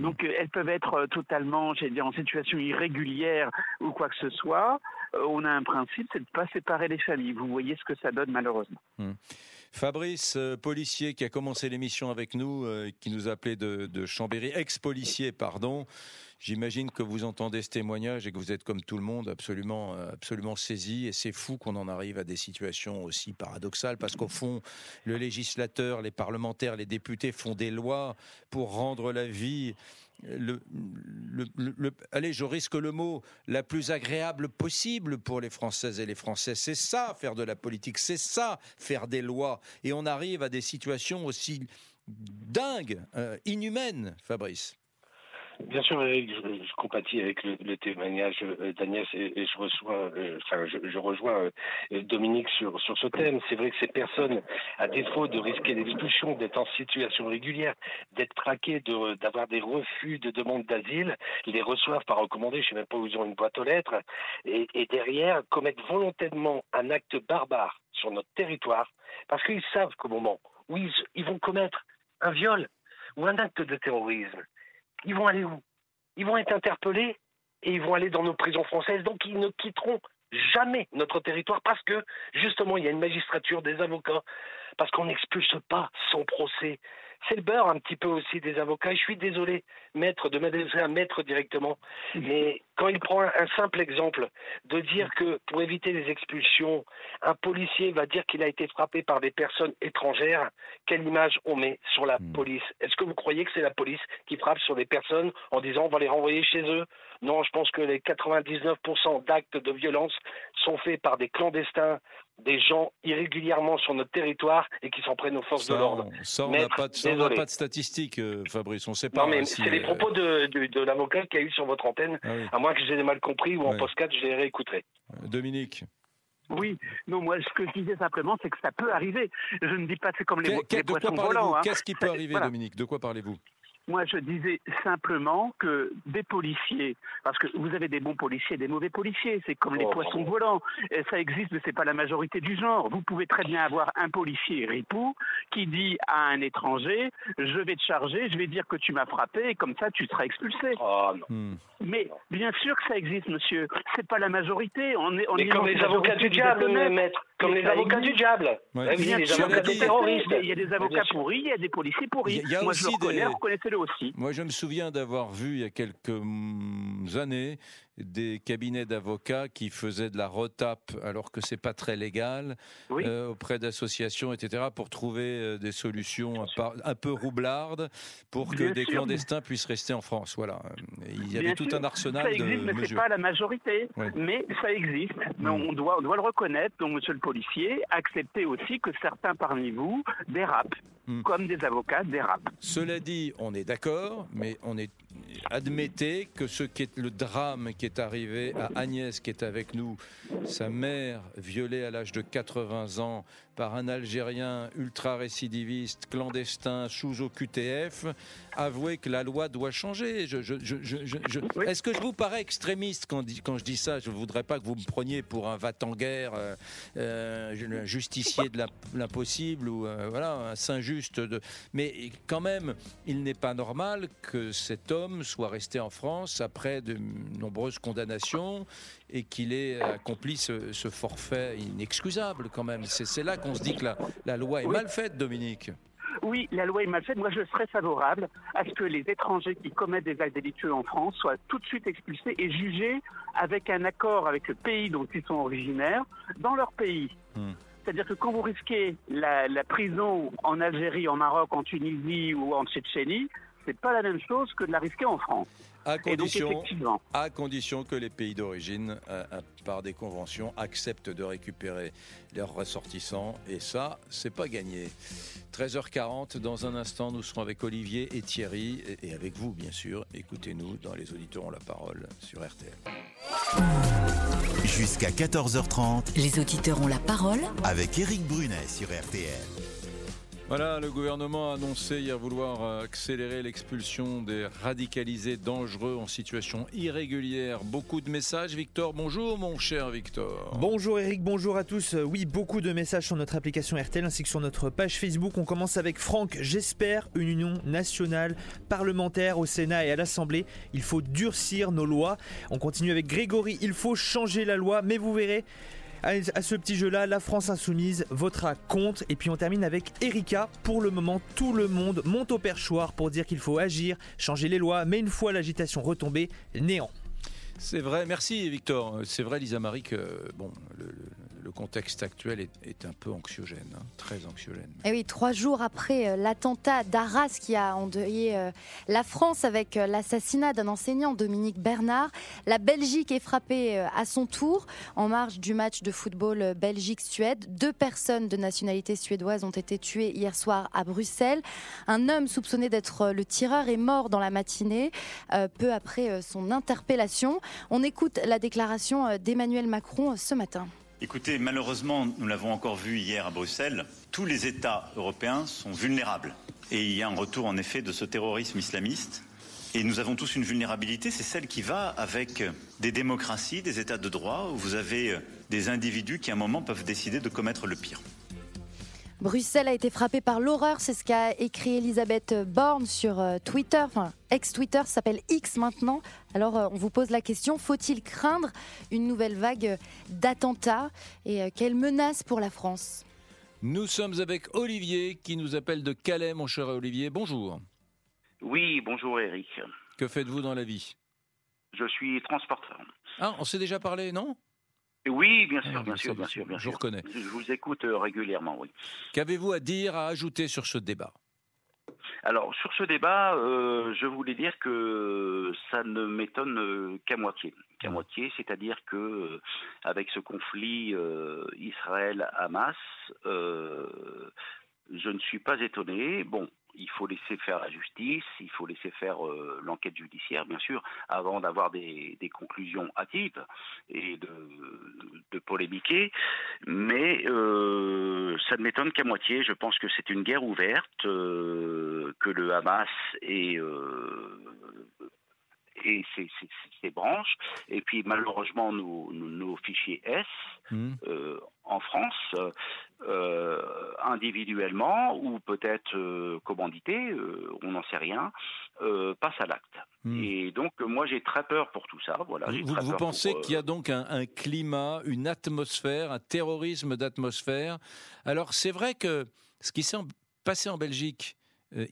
Donc euh, elles peuvent être euh, totalement, j'allais dire, en situation irrégulière ou quoi que ce soit. Euh, on a un principe, c'est de ne pas séparer les familles. Vous voyez ce que ça donne malheureusement. Hmm. Fabrice, euh, policier qui a commencé l'émission avec nous, euh, qui nous appelait de, de Chambéry, ex-policier, pardon. J'imagine que vous entendez ce témoignage et que vous êtes comme tout le monde absolument, absolument saisi. Et c'est fou qu'on en arrive à des situations aussi paradoxales parce qu'au fond, le législateur, les parlementaires, les députés font des lois pour rendre la vie le, le, le, allez, je risque le mot, la plus agréable possible pour les Françaises et les Français. C'est ça, faire de la politique, c'est ça, faire des lois. Et on arrive à des situations aussi dingues, euh, inhumaines, Fabrice. Bien sûr, Eric, je, compatis avec le, témoignage euh, d'Agnès et, je reçois, euh, enfin, je, rejoins euh, Dominique sur, sur ce thème. C'est vrai que ces personnes, à défaut de risquer l'expulsion, d'être en situation régulière, d'être traquées, d'avoir des refus de demande d'asile, les reçoivent par recommandé, je ne sais même pas où ils ont une boîte aux lettres, et, et derrière commettent volontairement un acte barbare sur notre territoire, parce qu'ils savent qu'au moment où ils, ils vont commettre un viol ou un acte de terrorisme, ils vont aller où? Ils vont être interpellés et ils vont aller dans nos prisons françaises. Donc ils ne quitteront jamais notre territoire parce que justement il y a une magistrature, des avocats, parce qu'on n'expulse pas sans procès. C'est le beurre un petit peu aussi des avocats. Je suis désolé, maître, de m'adresser à maître directement. Mais quand il prend un, simple exemple de dire que pour éviter les expulsions, un policier va dire qu'il a été frappé par des personnes étrangères, quelle image on met sur la police? Est-ce que vous croyez que c'est la police qui frappe sur des personnes en disant on va les renvoyer chez eux? Non, je pense que les 99% d'actes de violence sont faits par des clandestins des gens irrégulièrement sur notre territoire et qui s'en prennent aux forces ça, de l'ordre. Ça, on n'a pas, de, pas de statistiques, euh, Fabrice. On sait pas. Non, mais c'est les propos de, de, de l'avocat qu'il y a eu sur votre antenne, ah oui. à moins que je les ai mal compris ou en ouais. post-4, je les réécouterai. Dominique oui, non, moi, ce que je disais simplement, c'est que ça peut arriver. Je ne dis pas que c'est comme les, les poissons volants. Hein. Qu'est-ce qui peut arriver, voilà. Dominique? De quoi parlez-vous? Moi, je disais simplement que des policiers, parce que vous avez des bons policiers et des mauvais policiers, c'est comme les oh, poissons oh. volants. Et ça existe, mais c'est pas la majorité du genre. Vous pouvez très bien avoir un policier ripou qui dit à un étranger Je vais te charger, je vais dire que tu m'as frappé, et comme ça, tu seras expulsé. Oh, hmm. Mais bien sûr que ça existe, monsieur. C'est pas la majorité. On est, on mais est comme les avocats du diable, maître. Comme les avocats du diable. Ouais. Oui, les avocats des terroristes. Il y a des avocats pourris, il y a des policiers pourris. Il y a Moi, aussi je le reconnais, des... reconnaissez-le aussi. Moi, je me souviens d'avoir vu il y a quelques années des cabinets d'avocats qui faisaient de la retape alors que c'est pas très légal oui. euh, auprès d'associations, etc., pour trouver euh, des solutions un, peu roublardes pour que Bien des sûr. clandestins puissent rester en France. Voilà. Il y avait Bien tout sûr. un arsenal ça existe, de mais mesures. pas la majorité. Mais ça existe. Mais Mm. on doit, on doit le reconnaître. Donc, monsieur le policier, acceptez aussi que certains parmi vous dérapent, Mm. comme des avocats dérapent. Cela dit, on est d'accord, mais on est admettez que ce qui est le drame qui est arrivé à Agnès, qui est avec nous, sa mère violée à l'âge de 80 ans par un Algérien ultra récidiviste, clandestin, sous OQTF, avouez que la loi doit changer. Je, je, je, oui. Est-ce que je vous parais extrémiste quand, quand, je dis ça? Je ne voudrais pas que vous me preniez pour un va-t-en-guerre, euh, euh, un justicier de l'impossible ou euh, voilà, un saint juste. De... Mais quand même, il n'est pas normal que cet homme soit resté en France après de nombreuses condamnations et qu'il ait accompli ce, ce, forfait inexcusable quand même. C'est là qu'on se dit que la, la loi est oui. mal faite, Dominique. Oui, la loi est mal faite. Moi, je serais favorable à ce que les étrangers qui commettent des actes délictueux en France soient tout de suite expulsés et jugés avec un accord avec le pays dont ils sont originaires dans leur pays. Hmm. C'est-à-dire que quand vous risquez la, la, prison en Algérie, en Maroc, en Tunisie ou en Tchétchénie, c'est pas la même chose que de la risquer en France. À condition, donc, à condition que les pays d'origine, euh, par des conventions, acceptent de récupérer leurs ressortissants. Et ça, c'est pas gagné. 13h40, dans un instant, nous serons avec Olivier et Thierry, et avec vous, bien sûr. Écoutez-nous dans Les Auditeurs ont la parole sur RTL. Jusqu'à 14h30, Les auditeurs ont la parole avec Éric Brunet sur RTL. Voilà, le gouvernement a annoncé hier vouloir euh, accélérer l'expulsion des radicalisés dangereux en situation irrégulière. Beaucoup de messages. Victor, bonjour mon cher Victor. Bonjour Eric, bonjour à tous. Euh, Oui, beaucoup de messages sur notre application RTL ainsi que sur notre page Facebook. On commence avec Franck. J'espère une union nationale parlementaire au Sénat et à l'Assemblée. Il faut durcir nos lois. On continue avec Grégory. Il faut changer la loi, mais vous verrez. À ce petit jeu-là, la France Insoumise votera contre. Et puis on termine avec Erika. Pour le moment, tout le monde monte au perchoir pour dire qu'il faut agir, changer les lois. Mais une fois l'agitation retombée, néant. C'est vrai, merci Victor. C'est vrai, Lisa Marie, que bon, le contexte actuel est, un peu anxiogène, hein, très anxiogène. Et oui, trois jours après euh, l'attentat d'Arras qui a endeuillé euh, la France avec euh, l'assassinat d'un enseignant, Dominique Bernard, la Belgique est frappée à son tour en marge du match de football Belgique-Suède. Deux personnes de nationalité suédoise ont été tuées hier soir à Bruxelles. Un homme soupçonné d'être le tireur est mort dans la matinée, peu après son interpellation. On écoute la déclaration d'Emmanuel Macron ce matin. Écoutez, malheureusement, nous l'avons encore vu hier à Bruxelles, tous les États européens sont vulnérables. Et il y a un retour en effet de ce terrorisme islamiste. Et nous avons tous une vulnérabilité, c'est celle qui va avec des démocraties, des États de droit, où vous avez des individus qui à un moment peuvent décider de commettre le pire. Bruxelles a été frappée par l'horreur, c'est ce qu'a écrit Elisabeth Borne sur euh, Twitter, enfin ex-Twitter ça s'appelle X maintenant. Alors euh, on vous pose la question, faut-il craindre une nouvelle vague d'attentats et euh, quelle menace pour la France? Nous sommes avec Olivier qui nous appelle de Calais, mon cher Olivier. Bonjour. Oui, bonjour Eric. Que faites-vous dans la vie? Je suis transporteur. Ah, on s'est déjà parlé, non? Oui, bien sûr, Ah, bien sûr, bien sûr, bien je sûr. reconnais. Je vous écoute euh, régulièrement, oui. Qu'avez-vous à dire, à ajouter sur ce débat? Alors, sur ce débat, euh, je voulais dire que ça ne m'étonne euh, qu'à moitié. Qu'à moitié, c'est-à-dire que avec ce conflit euh, Israël-Hamas, euh, je ne suis pas étonné. Bon, il faut laisser faire la justice, il faut laisser faire euh, l'enquête judiciaire, bien sûr, avant d'avoir des, des conclusions hâtives et de, de polémiquer. Mais euh, ça ne m'étonne qu'à moitié. Je pense que c'est une guerre ouverte, euh, que le Hamas et ses, ses- ses branches, et puis malheureusement nos, nos- nos fichiers S euh, en France, euh, individuellement ou peut-être euh, commandités, euh, on n'en sait rien, passent à l'acte. Et donc moi j'ai très peur pour tout ça. Voilà, Vous, pensez qu'il y a donc un, un climat, une atmosphère, un terrorisme d'atmosphère? Alors c'est vrai que ce qui s'est passé en Belgique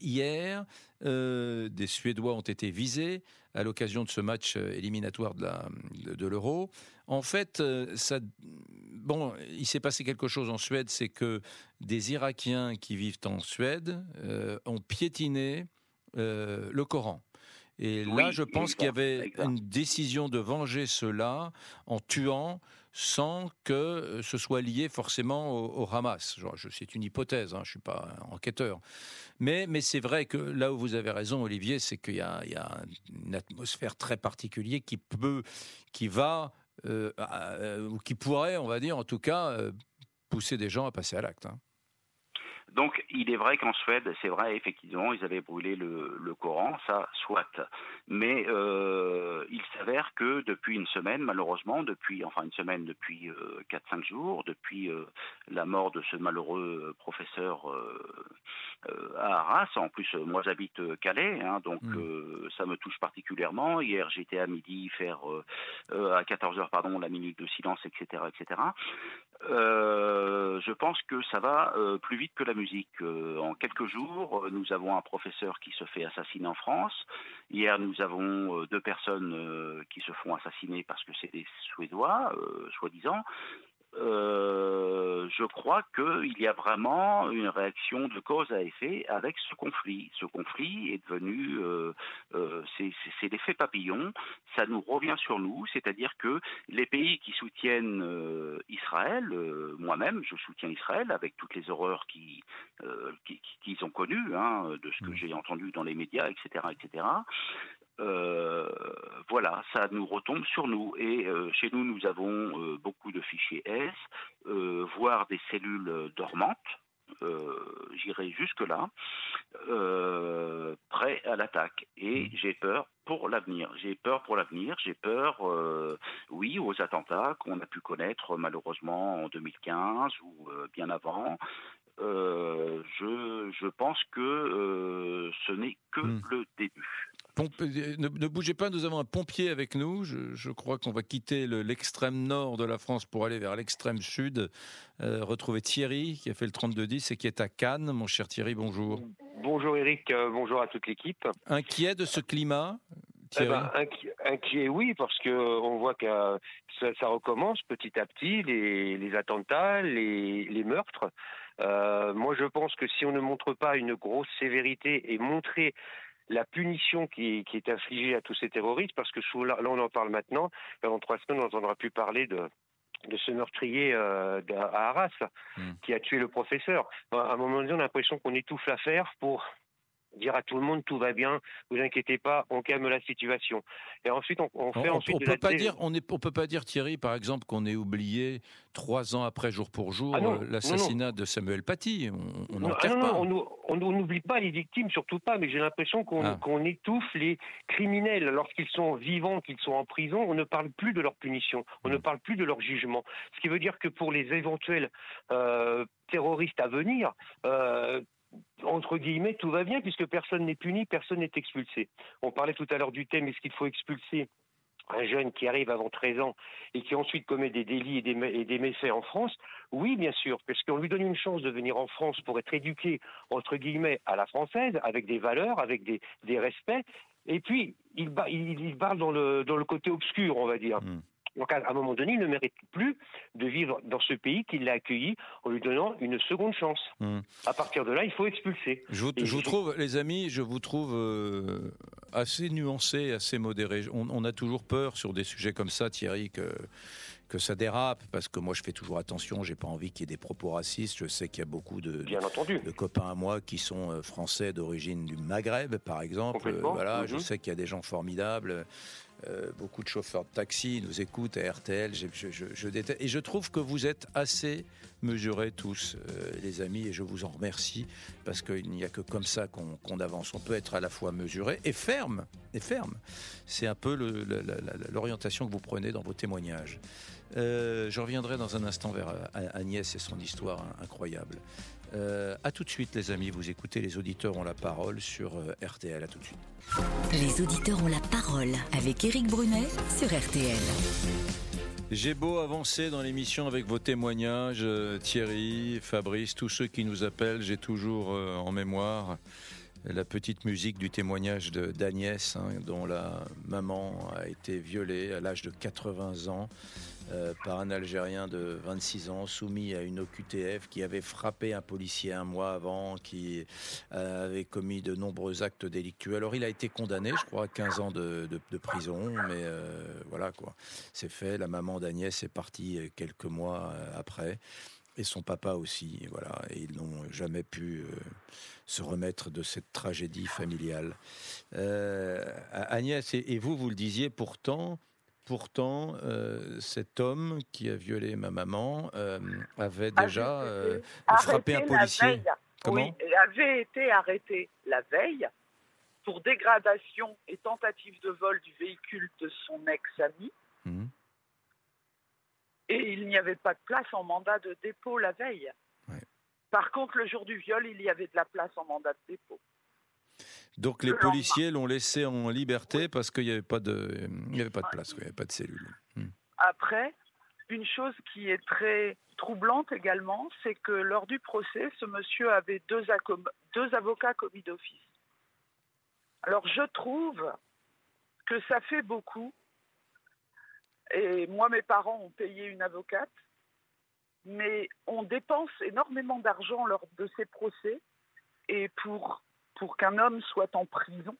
hier, euh, des Suédois ont été visés à l'occasion de ce match éliminatoire de l'Euro. En fait, euh, ça, bon, il s'est passé quelque chose en Suède, c'est que des Irakiens qui vivent en Suède euh, ont piétiné euh, le Coran. Et là, je pense qu'il y avait une décision de venger cela en tuant sans que ce soit lié forcément au, au Hamas. C'est une hypothèse, hein, je ne suis pas un enquêteur. Mais, mais c'est vrai que là où vous avez raison, Olivier, c'est qu'il y, y a une atmosphère très particulière qui peut, qui va, ou qui pourrait, on va dire en tout cas, euh, pousser des gens à passer à l'acte. hein. Donc, il est vrai qu'en Suède, c'est vrai, effectivement, ils avaient brûlé le Coran, ça, soit. Mais euh, il s'avère que depuis une semaine, malheureusement, depuis, enfin une semaine, depuis euh, 4-5 jours, depuis euh, la mort de ce malheureux professeur euh, euh, à Arras, en plus, euh, moi j'habite euh, Calais, hein, donc euh, ça me touche particulièrement. Hier, j'étais à midi faire, euh, euh, à 14h, pardon, la minute de silence, etc., etc. Euh, je pense que ça va euh, plus vite que la musique. Euh, en quelques jours, nous avons un professeur qui se fait assassiner en France. Hier, nous avons deux personnes qui se font assassiner parce que c'est des Suédois, soi-disant. Euh, je crois qu'il y a vraiment une réaction de cause à effet avec ce conflit. Ce conflit est devenu, euh, euh, c'est l'effet papillon, ça nous revient sur nous, c'est-à-dire que les pays qui soutiennent Israël, moi-même, je soutiens Israël avec toutes les horreurs qui, qui- qui- qu'ils ont connues, hein, de ce que j'ai entendu dans les médias, etc., etc. Euh, voilà, ça nous retombe sur nous. Et euh, chez nous, nous avons euh, beaucoup de fichiers S, voire des cellules dormantes. j'irai jusque-là, prêt à l'attaque. Et j'ai peur pour l'avenir. J'ai peur pour l'avenir. J'ai peur, oui, aux attentats qu'on a pu connaître malheureusement en 2015 ou bien avant. je, je pense que ce n'est que Hmm. le début. Euh, ne, ne bougez pas, nous avons un pompier avec nous. Je, je crois qu'on va quitter le- l'extrême nord de la France pour aller vers l'extrême sud. Euh, retrouver Thierry qui a fait le 3210 et qui est à Cannes. Mon cher Thierry, bonjour. Bonjour Eric, euh, bonjour à toute l'équipe. Inquiet de ce climat Eh ben, inqui- inquiet, oui, parce que euh, on voit que ça, ça recommence petit à petit, les, les attentats, les, les meurtres. Euh, moi, je pense que si on ne montre pas une grosse sévérité et montrer la punition qui, qui est infligée à tous ces terroristes, parce que sous, là, là, on en parle maintenant, dans trois semaines, on n'entendra plus parler de, de ce meurtrier euh, à Arras qui a tué le professeur. À un moment donné, on a l'impression qu'on étouffe l'affaire pour dire à tout le monde tout va bien, vous inquiétez pas, on calme la situation. Et ensuite, on, on fait on, ensuite on de peut la pas dire, on est, on peut pas dire Thierry, par exemple, qu'on ait oublié trois ans après, jour pour jour, Ah euh, l'assassinat de Samuel Paty. On- ah pas. n'oublie pas les victimes, surtout pas, mais j'ai l'impression qu'on Ah. étouffe les criminels. Lorsqu'ils sont vivants, qu'ils sont en prison, on ne parle plus de leur punition, on ne Mm. parle plus de leur jugement. Ce qui veut dire que pour les éventuels euh, terroristes à venir, euh, entre guillemets, tout va bien puisque personne n'est puni, personne n'est expulsé. On parlait tout à l'heure du thème, est-ce qu'il faut expulser un jeune qui arrive avant 13 ans et qui ensuite commet des délits et des, méfaits en France, oui, bien sûr, parce qu'on lui donne une chance de venir en France pour être éduqué, entre guillemets, à la française, avec des valeurs, avec des, des respects, et puis il, il, parle dans le, dans le côté obscur, on va dire. Donc à un moment donné, il ne mérite plus de vivre dans ce pays qui l'a accueilli en lui donnant une seconde chance. Hmm. À partir de là, il faut expulser. Je vous, Et je vous trouve, les amis, je vous trouve euh, assez nuancé, assez modéré. On, on a toujours peur sur des sujets comme ça, Thierry, que, que ça dérape, parce que moi je fais toujours attention, j'ai pas envie qu'il y ait des propos racistes. Je sais qu'il y a beaucoup de, de copains à moi qui sont euh, français d'origine du Maghreb, par exemple. Euh, voilà, je Mhm. sais qu'il y a des gens formidables. Euh, beaucoup de chauffeurs de taxi nous écoutent à RTL. Et je trouve que vous êtes assez mesurés tous, euh, les amis, et je vous en remercie parce qu'il n'y a que comme ça qu'on avance. On peut être à la fois mesuré et ferme. Et ferme. C'est un peu l'orientation que vous prenez dans vos témoignages. Euh, je reviendrai dans un instant vers Agnès et son histoire hein, incroyable. Euh, à tout de suite, les amis. Vous écoutez, les auditeurs ont la parole sur euh, RTL. À tout de suite. Les auditeurs ont la parole avec Éric Brunet sur RTL. J'ai beau avancer dans l'émission avec vos témoignages, euh, Thierry, Fabrice, tous ceux qui nous appellent, j'ai toujours euh, en mémoire la petite musique du témoignage d'Agnès, hein, dont la maman a été violée à l'âge de 80 ans euh, par un Algérien de 26 ans soumis à une OQTF qui avait frappé un policier un mois avant, qui euh, avait commis de nombreux actes délictueux. Alors il a été condamné, je crois, à 15 ans de, prison, mais euh, voilà quoi, c'est fait. La maman d'Agnès est partie quelques mois après. Et son papa aussi, voilà, et ils n'ont jamais pu euh, se remettre de cette tragédie familiale. Euh, Agnès, et, et vous, vous le disiez, pourtant, pourtant, euh, cet homme qui a violé ma maman avait déjà euh, frappé un policier. Comment Oui, il avait été arrêté la veille pour dégradation et tentative de vol du véhicule de son ex-ami. Mhm. Et il n'y avait pas de place en mandat de dépôt la veille. Par contre, le jour du viol, il y avait de la place en mandat de dépôt. Donc les Le policiers l'ont laissé en liberté parce qu'il n'y avait pas de, il n'y avait pas de place, il n'y avait pas de cellule. Hmm. Après, une chose qui est très troublante également, c'est que lors du procès, ce monsieur avait deux, deux avocats commis d'office. Alors je trouve que ça fait beaucoup. Et moi, mes parents ont payé une avocate, mais on dépense énormément d'argent lors de ces procès. Et pour, pour qu'un homme soit en prison,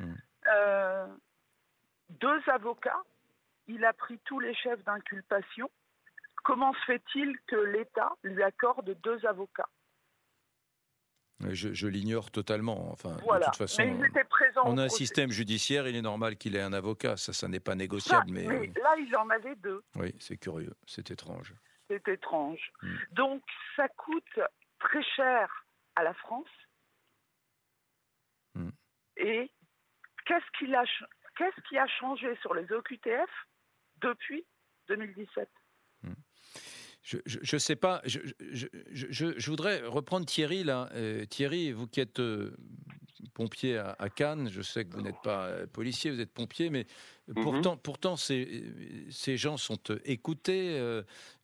euh, deux avocats, il a pris tous les chefs d'inculpation. Comment se fait-il que l'État lui accorde deux avocats? Je, je l'ignore totalement. Enfin, Voilà. de toute façon, Mais ils étaient présents on a un procès. système judiciaire, il est normal qu'il ait un avocat. Ça, ça n'est pas négociable, mais, mais là, il en avait deux. oui, c'est curieux, c'est étrange. C'est étrange. Hmm. Donc, ça coûte très cher à la France. Hmm. Et qu'est-ce a, qu'est-ce qui a changé sur les OQTF depuis 2017 je ne sais pas. Je, je, je, voudrais reprendre Thierry là. Euh, Thierry, vous qui êtes euh, pompier à, Cannes, je sais que vous n'êtes pas euh, policier, vous êtes pompier, mais Mhm. pourtant, pourtant ces, ces gens sont écoutés.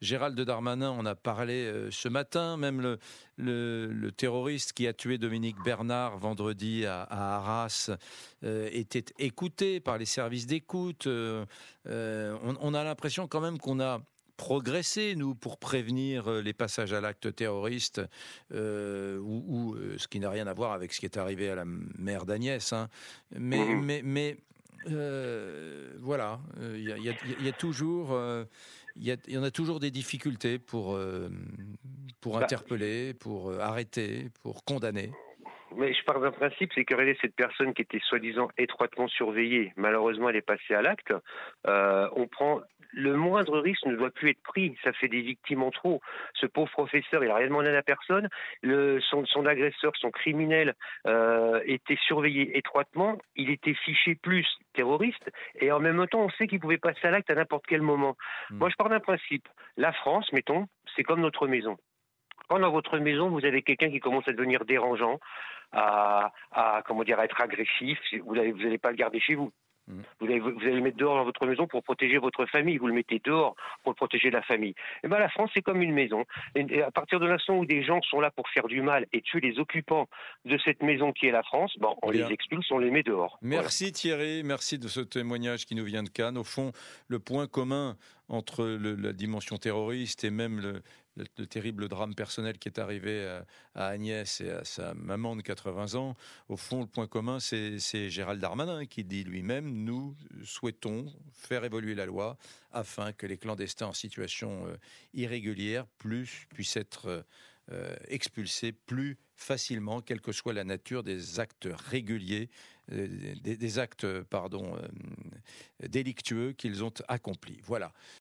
Gérald Darmanin en a parlé ce matin. Même le, le, terroriste qui a tué Dominique Bernard vendredi à, Arras était écouté par les services d'écoute. on, on a l'impression quand même qu'on a progresser, nous, pour prévenir euh, les passages à l'acte terroriste, euh, ou, euh, ce qui n'a rien à voir avec ce qui est arrivé à la mère d'Agnès. Hein. Mais, mais, mais voilà, il y, a toujours, il y, en a toujours des difficultés pour, pour Bah. interpeller, pour arrêter, pour condamner. Mais je pars d'un principe, c'est que cette personne qui était soi-disant étroitement surveillée, malheureusement elle est passée à l'acte, on prend le moindre risque ne doit plus être pris. Ça fait des victimes en trop. Ce pauvre professeur, il n'a rien demandé à la personne. Le, son, son, agresseur, son criminel, euh, était surveillé étroitement. Il était fiché plus terroriste. Et en même temps, on sait qu'il pouvait passer à l'acte à n'importe quel moment. Hmm. Moi, je pars d'un principe. La France, mettons, c'est comme notre maison. Quand dans votre maison, vous avez quelqu'un qui commence à devenir dérangeant, à, à comment dire, à être agressif, vous n'allez vous pas le garder chez vous. Vous allez, vous allez le mettre dehors dans votre maison pour protéger votre famille. Vous le mettez dehors pour protéger la famille. Et eh ben la France, c'est comme une maison. Et à partir de l'instant où des gens sont là pour faire du mal et tuer les occupants de cette maison qui est la France, bon, on Bien. les expulse, on les met dehors. Merci Thierry, merci de ce témoignage qui nous vient de Cannes. Au fond, le point commun entre le, la dimension terroriste et même le, le, le, terrible drame personnel qui est arrivé à, à, Agnès et à sa maman de 80 ans, au fond, le point commun, c'est Gérald Darmanin qui dit lui-même Nous souhaitons faire évoluer la loi afin que les clandestins en situation euh, irrégulière plus, puissent être euh, expulsés plus facilement, quelle que soit la nature des actes réguliers, euh, des, actes pardon, euh, délictueux qu'ils ont accomplis. Voilà.